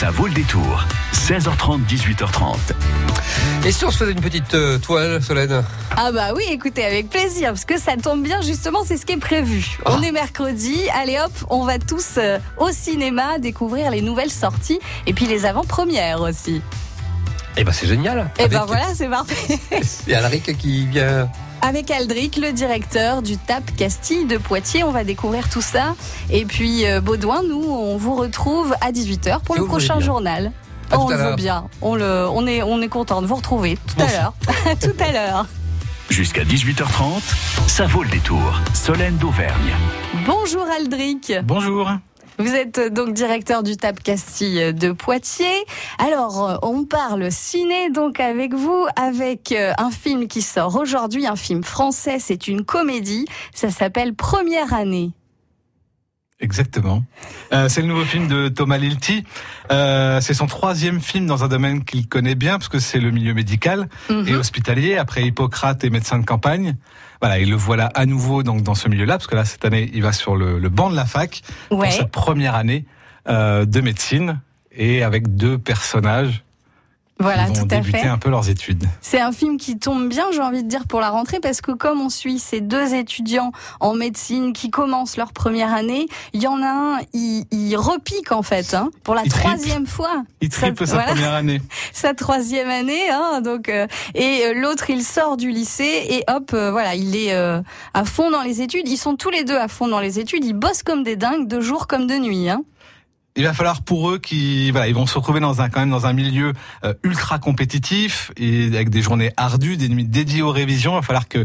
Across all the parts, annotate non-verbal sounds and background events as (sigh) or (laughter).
Ça vaut le détour. 16h30, 18h30. Et si on se faisait une petite euh, toile, Solène? Ah bah oui, écoutez, avec plaisir, parce que ça tombe bien, justement, c'est ce qui est prévu. Ah. On est mercredi, allez hop, on va tous euh, au cinéma découvrir les nouvelles sorties, et puis les avant-premières aussi. Eh ben c'est génial Et Avec- ben voilà, c'est parfait. Il y a Alric qui vient... Avec Aldric, le directeur du TAP Castille de Poitiers, on va découvrir tout ça. Et puis euh, Baudouin, nous, on vous retrouve à 18h pour le prochain bien. journal. On le veut bien. On, le, on, est, on est content de vous retrouver tout à l'heure. (laughs) Tout à l'heure. Jusqu'à 18h30, ça vaut le détour. Solène d'Auvergne. Bonjour Aldric. Bonjour. Vous êtes euh, donc directeur du TAP Castille de Poitiers. Alors, euh, on parle ciné donc avec vous, avec euh, un film qui sort aujourd'hui, un film français, c'est une comédie. Ça s'appelle Première année. Exactement. Euh, c'est le nouveau film de Thomas Lilti. Euh, c'est son troisième film dans un domaine qu'il connaît bien, parce que c'est le milieu médical Mhm. et hospitalier, après Hippocrate et médecin de campagne. Voilà, et le voilà à nouveau donc dans ce milieu-là, parce que là, cette année, il va sur le, le banc de la fac pour Ouais. sa première année euh, de médecine, et avec deux personnages Voilà, vont tout à débuter fait. un peu leurs études. C'est un film qui tombe bien, j'ai envie de dire, pour la rentrée, parce que comme on suit ces deux étudiants en médecine qui commencent leur première année, il y en a un, il, il repique en fait, hein, pour la Il troisième fois. Il triple sa voilà. première année. (laughs) sa troisième année, hein, donc euh, et euh, l'autre il sort du lycée et hop, euh, voilà, il est euh, à fond dans les études. Ils sont tous les deux à fond dans les études. Ils bossent comme des dingues, de jour comme de nuit. Hein. Il va falloir pour eux qui voilà ils vont se retrouver dans un quand même dans un milieu euh, ultra compétitif et avec des journées ardues des nuits dédiées aux révisions il va falloir que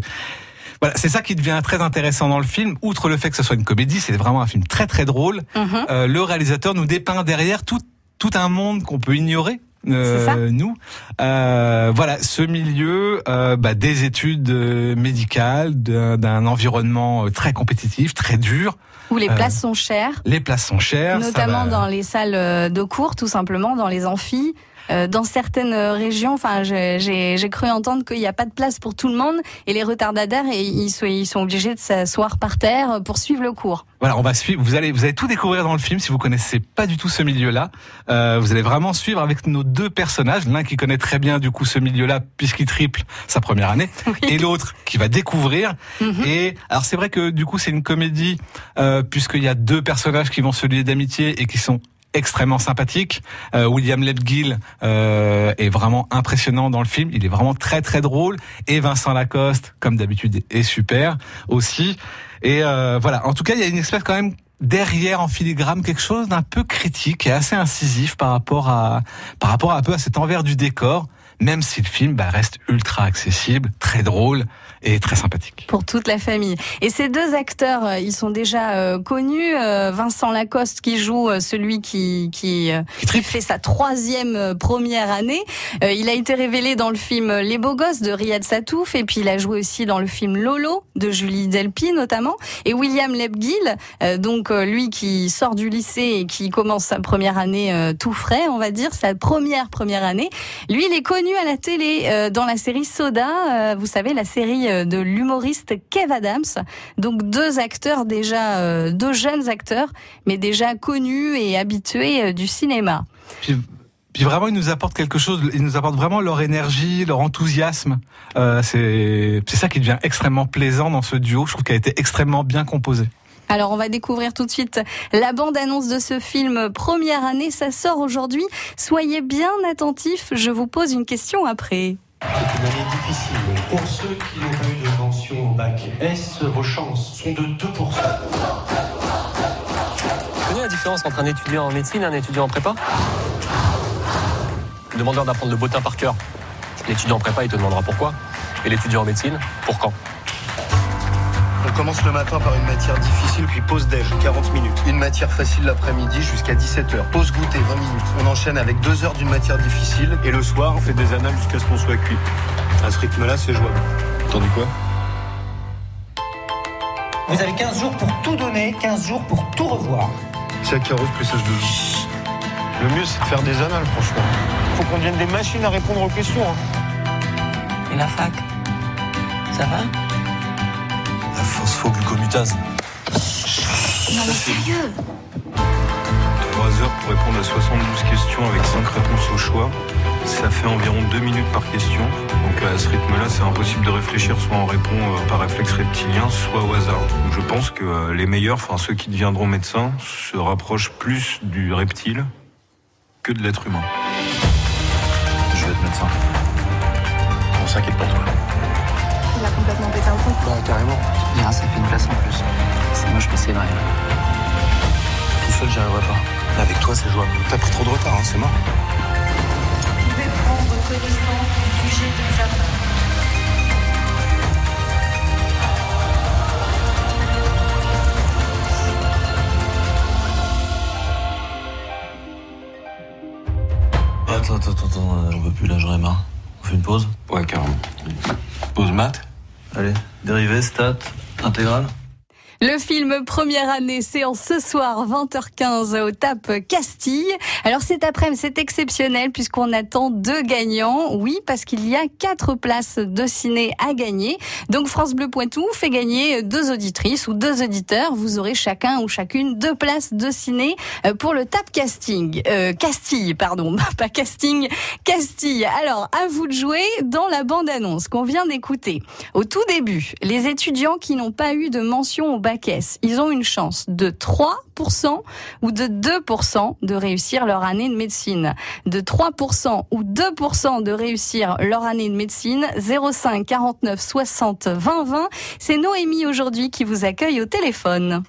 voilà, c'est ça qui devient très intéressant dans le film. Outre le fait que ce soit une comédie, c'est vraiment un film très très drôle. Mhm. Euh, le réalisateur nous dépeint derrière tout tout un monde qu'on peut ignorer. Euh, nous, Euh, voilà, ce milieu euh, bah, des études euh, médicales, d'un environnement euh, très compétitif, très dur. Où les Euh, places sont chères, Les places sont chères, notamment va- dans les salles de cours, tout simplement, dans les amphis. Euh, dans certaines régions, enfin, j'ai cru entendre qu'il n'y a pas de place pour tout le monde et les retardataires, et ils, sont, ils sont obligés de s'asseoir par terre pour suivre le cours. Voilà, on va suivre. Vous allez, vous allez tout découvrir dans le film si vous connaissez pas du tout ce milieu-là. Euh, vous allez vraiment suivre avec nos deux personnages, l'un qui connaît très bien du coup ce milieu-là puisqu'il triple sa première année, (laughs) et l'autre qui va découvrir. Mhm. Et alors c'est vrai que du coup c'est une comédie euh, puisqu'il y a deux personnages qui vont se lier d'amitié et qui sont extrêmement sympathiques. Euh, William Lebgill euh, est vraiment impressionnant dans le film. Il est vraiment très très drôle. Et Vincent Lacoste, comme d'habitude, est super aussi. Et euh, voilà. En tout cas, il y a une espèce quand même derrière en filigrane quelque chose d'un peu critique et assez incisif par rapport à par rapport un peu à cet envers du décor. Même si le film bah, reste ultra accessible, très drôle et très sympathique. pour toute la famille. Et ces deux acteurs, euh, ils sont déjà euh, connus. Euh, Vincent Lacoste qui joue euh, celui qui qui, euh, qui fait sa troisième première année. Euh, il a été révélé dans le film Les Beaux Gosses de Riyad Satouf et puis il a joué aussi dans le film Lolo de Julie Delpy notamment. Et William Lebgill, euh, donc euh, lui qui sort du lycée et qui commence sa première année euh, tout frais, on va dire sa première première année. Lui, il est connu à la télé euh, dans la série Soda, euh, vous savez, la série euh, de l'humoriste Kev Adams. Donc deux acteurs déjà, euh, deux jeunes acteurs, mais déjà connus et habitués euh, du cinéma. Puis, puis vraiment, ils nous apportent quelque chose. Ils nous apportent vraiment leur énergie, leur enthousiasme. Euh, c'est c'est ça qui devient extrêmement plaisant dans ce duo. Je trouve qu'il a été extrêmement bien composé. Alors on va découvrir tout de suite la bande-annonce de ce film Première année, ça sort aujourd'hui. Soyez bien attentifs, je vous pose une question après. C'est une année difficile. Pour ceux qui n'ont pas eu de mention au bac S, vos chances sont de 2%. Tu connais la différence entre un étudiant en médecine et un étudiant en prépa? Demandeur d'apprendre le bottin par cœur. L'étudiant en prépa, il te demandera pourquoi. Et l'étudiant en médecine, pour quand? On commence le matin par une matière difficile, puis pause déj, 40 minutes. Une matière facile l'après-midi jusqu'à 17h. Pause goûter, 20 minutes. On enchaîne avec 2 heures d'une matière difficile, et le soir, on fait des annales jusqu'à ce qu'on soit cuit. À ce rythme-là, c'est jouable. Entendu quoi? Vous avez 15 jours pour tout donner, 15 jours pour tout revoir. C'est Akaros plus H2O. Le mieux, c'est de faire des annales, franchement. Faut qu'on devienne des machines à répondre aux questions. hein. Et la fac? Ça va? Non mais sérieux Ouais, heures pour répondre à 72 questions avec 5 réponses au choix. Ça fait environ 2 minutes par question. Donc à ce rythme-là, c'est impossible de réfléchir. Soit on répond euh, par réflexe reptilien, soit au hasard. Donc je pense que euh, les meilleurs, enfin ceux qui deviendront médecins, se rapprochent plus du reptile que de l'être humain. Je vais être médecin. On s'inquiète pour toi. Il a complètement pété un fond. Bah, carrément. Bien, ça fait une place en plus. C'est moche, mais c'est vrai. Tout seul, j'y arriverai pas. Avec toi, c'est jouable. T'as pris trop de retard, hein, c'est mort. Vous pouvez prendre connaissance du sujet d'examen. Attends, attends, attends, euh, j'en peux plus là, j'en ai marre. On fait une pause? Ouais, carrément. Pause maths Allez, dérivé, stats, intégrale Le film Première année, séance ce soir 20h15 au TAP Castille. Alors cet après-midi, c'est exceptionnel puisqu'on attend deux gagnants. Oui, parce qu'il y a quatre places de ciné à gagner. Donc France Bleu Poitou fait gagner deux auditrices ou deux auditeurs. Vous aurez chacun ou chacune deux places de ciné euh, pour le TAP Casting. Euh, Castille, pardon, (laughs) pas casting, Castille. Alors, à vous de jouer dans la bande-annonce qu'on vient d'écouter. Au tout début, les étudiants qui n'ont pas eu de mention au bac S, ils ont une chance de 3% ou de 2% de réussir leur année de médecine. De 3% ou 2% de réussir leur année de médecine. 05 49 60 20 20. C'est Noémie aujourd'hui qui vous accueille au téléphone.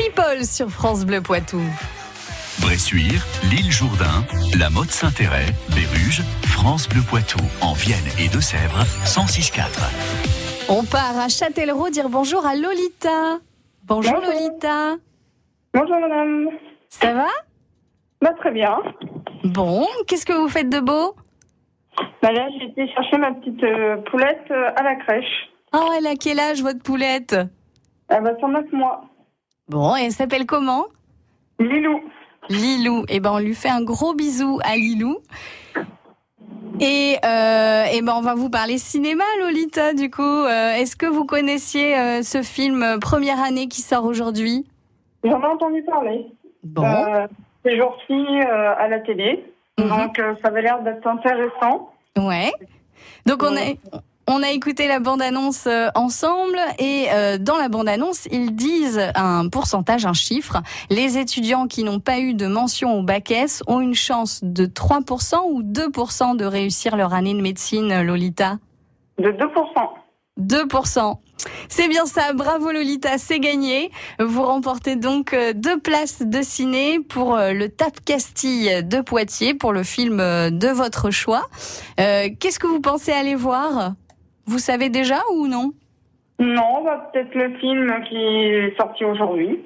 People sur France Bleu Poitou. Bressuire, l'île Jourdain, la Motte Saint-Héret, Béruges, France Bleu Poitou, en Vienne et Deux-Sèvres, 106.4. On part à Châtellerault dire bonjour à Lolita. Bonjour, Bonjour. Lolita. Bonjour madame. Ça va? Bah très bien. Bon, qu'est-ce que vous faites de beau? Bah là j'ai été chercher ma petite euh, poulette euh, à la crèche. Oh, elle a quel âge votre poulette? Elle va sur 9 mois. Bon, et elle s'appelle comment? Lilou. Lilou. Eh ben, on lui fait un gros bisou à Lilou. Et, euh, eh ben, on va vous parler cinéma, Lolita, du coup. Euh, Est-ce que vous connaissiez euh, ce film Première année qui sort aujourd'hui? J'en ai entendu parler. Bon. Ces jours-ci à la télé. Mhm. Donc ça avait l'air d'être intéressant. Ouais. Donc on Ouais. On a écouté la bande-annonce euh, ensemble et euh, dans la bande-annonce, ils disent un pourcentage, un chiffre. Les étudiants qui n'ont pas eu de mention au bac S ont une chance de 3% ou 2% de réussir leur année de médecine, Lolita? De 2%. 2%. C'est bien ça, bravo Lolita, c'est gagné. Vous remportez donc euh, deux places de ciné pour le TAP Castille de Poitiers pour le film de votre choix. Euh, Qu'est-ce que vous pensez? Aller voir Vous savez déjà ou non? Non, bah, peut-être le film qui est sorti aujourd'hui.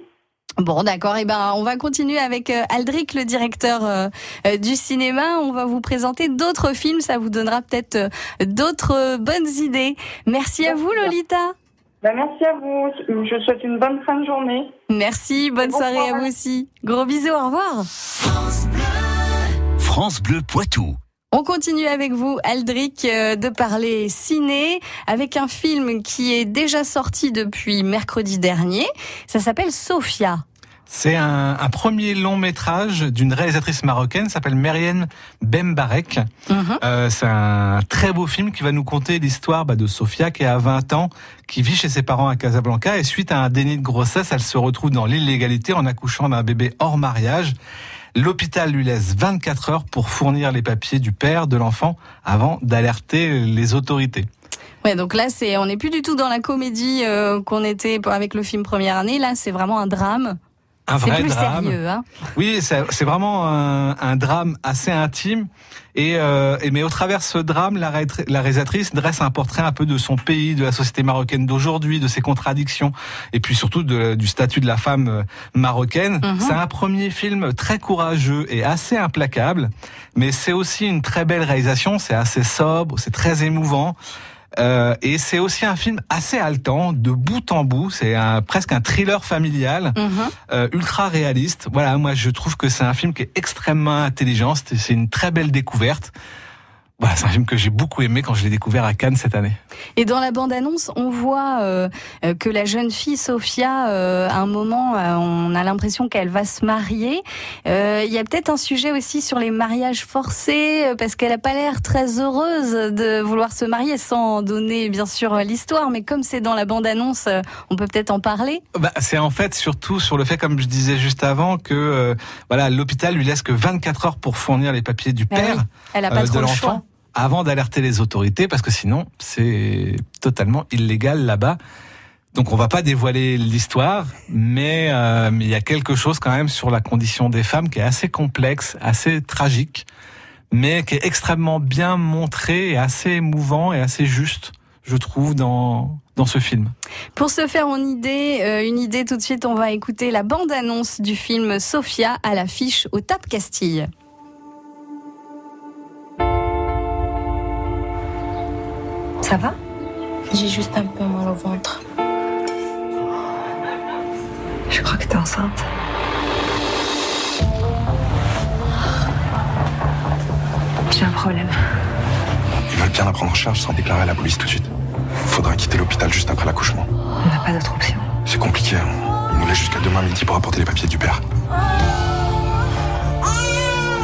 Bon, d'accord. Eh ben, on va continuer avec euh, Aldric, le directeur euh, euh, du cinéma. On va vous présenter d'autres films. Ça vous donnera peut-être d'autres bonnes idées. Merci à vous, Lolita. Bah, merci à vous. Je vous souhaite une bonne fin de journée. Merci. Bonne Bon soirée à vous aussi. Gros bisous. Au revoir. France Bleu Poitou. On continue avec vous, Aldric, euh, de parler ciné avec un film qui est déjà sorti depuis mercredi dernier. Ça s'appelle Sophia. C'est un, un premier long métrage d'une réalisatrice marocaine, s'appelle Merienne Bembarek. Euh, c'est un très beau film qui va nous conter l'histoire bah, de Sofia qui a 20 ans, qui vit chez ses parents à Casablanca et suite à un déni de grossesse, elle se retrouve dans l'illégalité en accouchant d'un bébé hors mariage. L'hôpital lui laisse 24 heures pour fournir les papiers du père de l'enfant avant d'alerter les autorités. Ouais, donc là, on n'est plus du tout dans la comédie euh, qu'on était avec le film Première année. Là, c'est vraiment un drame. Un vrai plus drame. sérieux, hein. Oui, c'est vraiment un, un drame assez intime. Et, euh, et mais au travers ce drame, la, ré- la réalisatrice dresse un portrait un peu de son pays, de la société marocaine d'aujourd'hui, de ses contradictions, et puis surtout de- du statut de la femme euh, marocaine. Mhm. C'est un premier film très courageux et assez implacable, mais c'est aussi une très belle réalisation. C'est assez sobre, c'est très émouvant. Euh, et c'est aussi un film assez haletant, de bout en bout. C'est un, presque un thriller familial, euh, ultra réaliste. Voilà, moi je trouve que c'est un film qui est extrêmement intelligent. C'est une très belle découverte. Voilà, c'est un film que j'ai beaucoup aimé quand je l'ai découvert à Cannes cette année. Et dans la bande-annonce, on voit euh, que la jeune fille Sophia, euh, à un moment, euh, on a l'impression qu'elle va se marier. Il y a peut-être un sujet aussi sur les mariages forcés, parce qu'elle a pas l'air très heureuse de vouloir se marier, sans donner bien sûr l'histoire. Mais comme c'est dans la bande-annonce, on peut peut-être en parler. Bah, c'est en fait surtout sur le fait, comme je disais juste avant, que voilà, l'hôpital lui laisse que 24 heures pour fournir les papiers du Ah oui, père elle a pas trop de le l'enfant. Avant d'alerter les autorités, parce que sinon c'est totalement illégal là-bas. Donc on va pas dévoiler l'histoire, mais euh, il y a quelque chose quand même sur la condition des femmes qui est assez complexe, assez tragique, mais qui est extrêmement bien montré et assez émouvant et assez juste, je trouve, dans dans ce film. Pour se faire une idée, euh, une idée tout de suite, on va écouter la bande-annonce du film Sophia à l'affiche au Tap Castille. Ça va J'ai juste un peu mal au ventre. Je crois que t'es enceinte. J'ai un problème. Ils veulent bien la prendre en charge sans déclarer à la police tout de suite. Faudra quitter l'hôpital juste après l'accouchement. On n'a pas d'autre option. C'est compliqué. hein. Ils nous laissent jusqu'à demain midi pour apporter les papiers du père.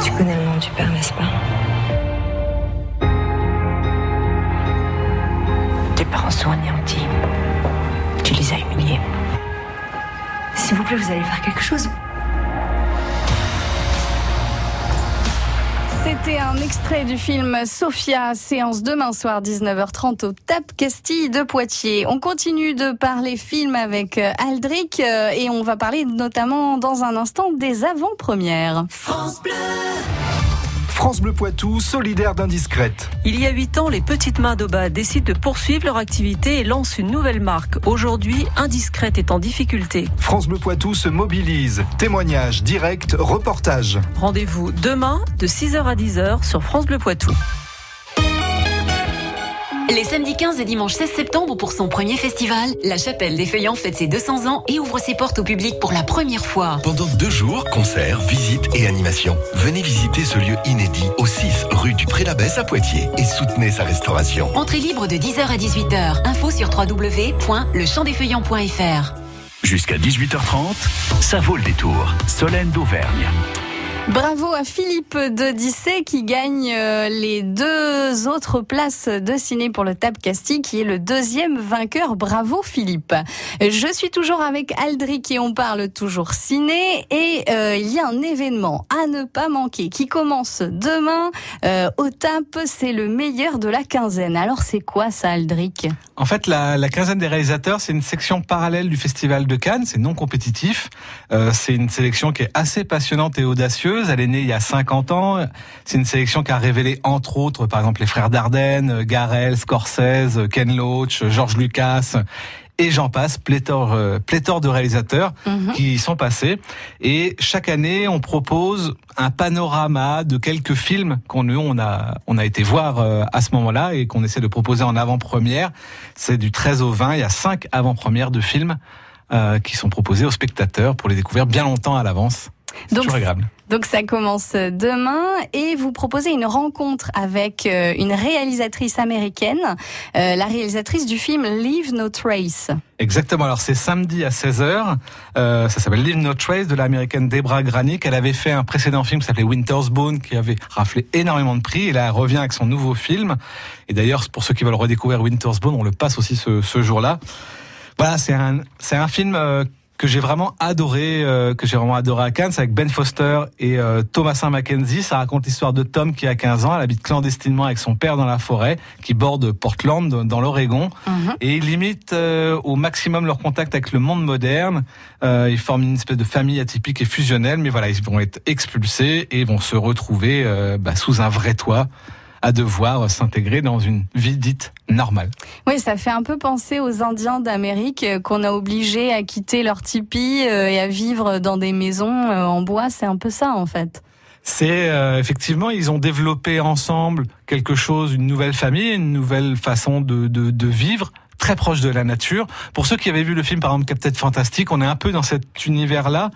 Tu connais le nom du père, n'est-ce pas? Parents sont anéantis. Tu les as humiliés. S'il vous plaît, vous allez faire quelque chose. C'était un extrait du film Sophia, séance demain soir 19h30 au TAP Castille de Poitiers. On continue de parler film avec euh, Aldric euh, et on va parler notamment dans un instant des avant-premières. France Bleu. France Bleu Poitou, solidaire d'indiscrète. Il y a huit ans, les petites mains d'Oba décident de poursuivre leur activité et lancent une nouvelle marque. Aujourd'hui, Indiscrète est en difficulté. France Bleu Poitou se mobilise. Témoignages, directs, reportages. Rendez-vous demain de 6h à 10h sur France Bleu Poitou. Les samedis 15 et dimanche 16 septembre pour son premier festival, la Chapelle des Feuillants fête ses 200 ans et ouvre ses portes au public pour la première fois. Pendant deux jours, concerts, visites et animations. Venez visiter ce lieu inédit au 6 rue du Pré-l'Abbesse à Poitiers et soutenez sa restauration. Entrée libre de 10h à 18h. Info sur www.lechamp-des-feuillants.fr. Jusqu'à 18h30, ça vaut le détour. Solène d'Auvergne. Bravo à Philippe de Dissé qui gagne euh, les deux autres places de ciné pour le Tab Castille qui est le deuxième vainqueur. Bravo Philippe. Je suis toujours avec Aldric et on parle toujours ciné et euh, il y a un événement à ne pas manquer qui commence demain euh, au TAP. C'est le meilleur de la quinzaine. Alors c'est quoi ça Aldric? En fait, la, quinzaine des réalisateurs, c'est une section parallèle du Festival de Cannes. C'est non compétitif. C'est une sélection qui est assez passionnante et audacieuse. Elle est née il y a 50 ans. C'est une sélection qui a révélé, entre autres, par exemple, les frères Dardenne, Garel, Scorsese, Ken Loach, George Lucas. Et j'en passe, pléthore, euh, pléthore de réalisateurs Mhm. qui y sont passés. Et chaque année, on propose un panorama de quelques films qu'on nous, on a, on a été voir euh, à ce moment-là et qu'on essaie de proposer en avant-première. C'est du 13 au 20. Il y a cinq avant-premières de films euh, qui sont proposés aux spectateurs pour les découvrir bien longtemps à l'avance. Donc, toujours agréable. Donc ça commence demain et vous proposez une rencontre avec euh, une réalisatrice américaine, euh, la réalisatrice du film Leave No Trace. Exactement. Alors c'est samedi à 16h. Euh, ça s'appelle Leave No Trace de l'américaine Debra Granick. Elle avait fait un précédent film qui s'appelait Winter's Bone qui avait raflé énormément de prix. Et là, elle revient avec son nouveau film. Et d'ailleurs, pour ceux qui veulent redécouvrir Winter's Bone, on le passe aussi ce, ce jour-là. Voilà, c'est un, c'est un film euh, que j'ai vraiment adoré, euh, que j'ai vraiment adoré à Cannes, c'est avec Ben Foster et euh, Thomasin Mackenzie. Ça raconte l'histoire de Tom qui a 15 ans, elle habite clandestinement avec son père dans la forêt, qui borde Portland, dans l'Oregon, et ils limitent euh, au maximum leur contact avec le monde moderne. Euh, ils forment une espèce de famille atypique et fusionnelle, mais voilà, ils vont être expulsés et vont se retrouver euh, bah, sous un vrai toit à devoir s'intégrer dans une vie dite normale. Oui, ça fait un peu penser aux Indiens d'Amérique euh, qu'on a obligés à quitter leur tipi euh, et à vivre dans des maisons euh, en bois. C'est un peu ça en fait. C'est euh, effectivement, ils ont développé ensemble quelque chose, une nouvelle famille, une nouvelle façon de, de, de vivre très proche de la nature. Pour ceux qui avaient vu le film, par exemple, Captain Fantastic, on est un peu dans cet univers-là.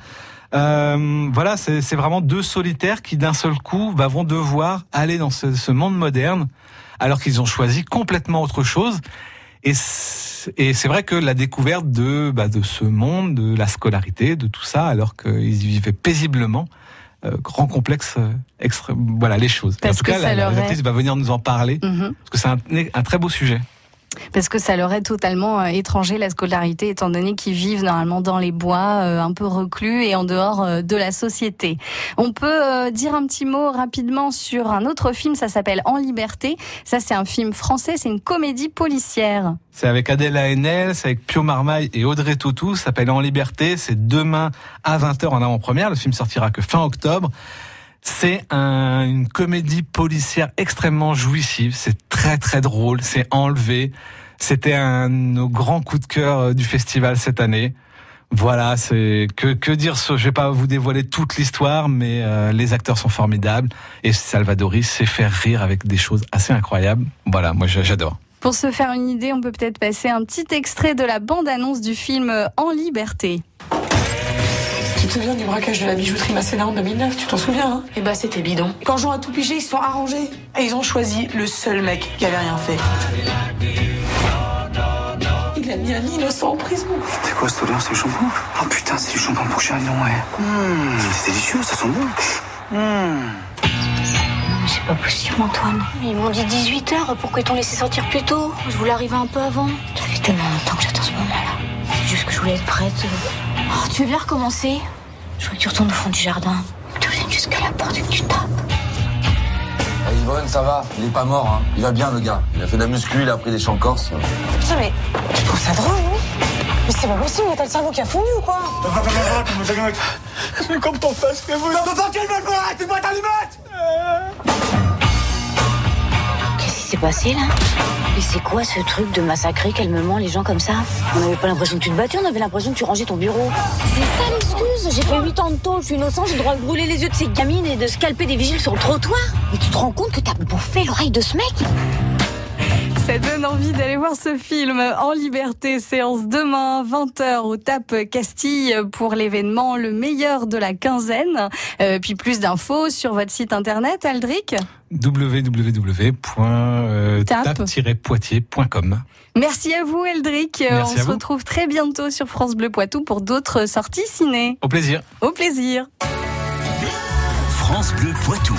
Euh, voilà, c'est vraiment deux solitaires qui d'un seul coup bah, vont devoir aller dans ce, ce monde moderne alors qu'ils ont choisi complètement autre chose. Et c'est vrai que la découverte de, bah, de ce monde, de la scolarité, de tout ça, alors qu'ils vivaient paisiblement, euh, grand complexe, euh, extra- voilà les choses. Parce en tout que cas, ça la, va venir nous en parler Mhm. parce que c'est un, un très beau sujet. Parce que ça leur est totalement euh, étranger la scolarité, étant donné qu'ils vivent normalement dans les bois, euh, un peu reclus et en dehors euh, de la société. On peut dire un petit mot rapidement sur un autre film, ça s'appelle En liberté. Ça, c'est un film français, c'est une comédie policière. C'est avec Adèle Haenel, c'est avec Pio Marmaille et Audrey Tautou. Ça s'appelle En Liberté. C'est demain à 20h en avant-première. Le film sortira que fin octobre. C'est un- une comédie policière extrêmement jouissive. C'est très très drôle. C'est enlevé. C'était un de nos grands coups de cœur euh, du festival cette année. Voilà, c'est que dire. Je vais pas vous dévoiler toute l'histoire, mais euh, les acteurs sont formidables et Salvadoris sait faire rire avec des choses assez incroyables. Voilà, moi j'a- j'adore. Pour se faire une idée, on peut peut-être passer un petit extrait de la bande-annonce du film euh, En liberté. Tu te souviens du braquage de la bijouterie Masséna en 2009 Tu t'en souviens, hein? Eh bah, c'était bidon. Quand Jean a tout pigé, ils se sont arrangés. Et ils ont choisi le seul mec qui avait rien fait. Il a mis un innocent en prison. C'est quoi cette odeur C'est le shampoing Oh putain, c'est du shampoing pour chien, non, ouais. Mmh, c'est délicieux, ça sent bon. Mmh. C'est pas possible, Antoine. Ils m'ont dit 18h, pourquoi ils t'ont laissé sortir plus tôt? Je voulais arriver un peu avant. Ça fait tellement longtemps que j'attends ce moment-là. C'est juste que je voulais être prête. Oh, tu veux bien recommencer Je voudrais que tu retournes au fond du jardin. Tu viennes jusqu'à la porte et que tu tapes. Antoine, ça va Il est pas mort, hein. Il va bien, le gars. Il a fait de la muscu, il a pris des champs corse. Putain, mais tu trouves ça drôle, oui Mais c'est pas possible, mais t'as le cerveau qui a fondu ou quoi Mais comme ton face, que vous. Non, non, tu vois, tu vois ta limite Qu'est-ce qui s'est passé là Et c'est quoi ce truc de massacrer calmement les gens comme ça On n'avait pas l'impression que tu te battais, on avait l'impression que tu rangeais ton bureau. C'est ça l'excuse J'ai fait 8 ans de tôle, je suis innocent, j'ai le droit de brûler les yeux de ces gamines et de scalper des vigiles sur le trottoir. Mais tu te rends compte que t'as bouffé l'oreille de ce mec? Ça donne envie d'aller voir ce film en liberté. Séance demain, 20h au TAP Castille pour l'événement Le meilleur de la quinzaine. Euh, puis plus d'infos sur votre site internet, Aldric. www.tap-poitiers.com. Merci à vous, Eldric. Merci On se vous. retrouve très bientôt sur France Bleu Poitou pour d'autres sorties ciné. Au plaisir. Au plaisir. France Bleu Poitou.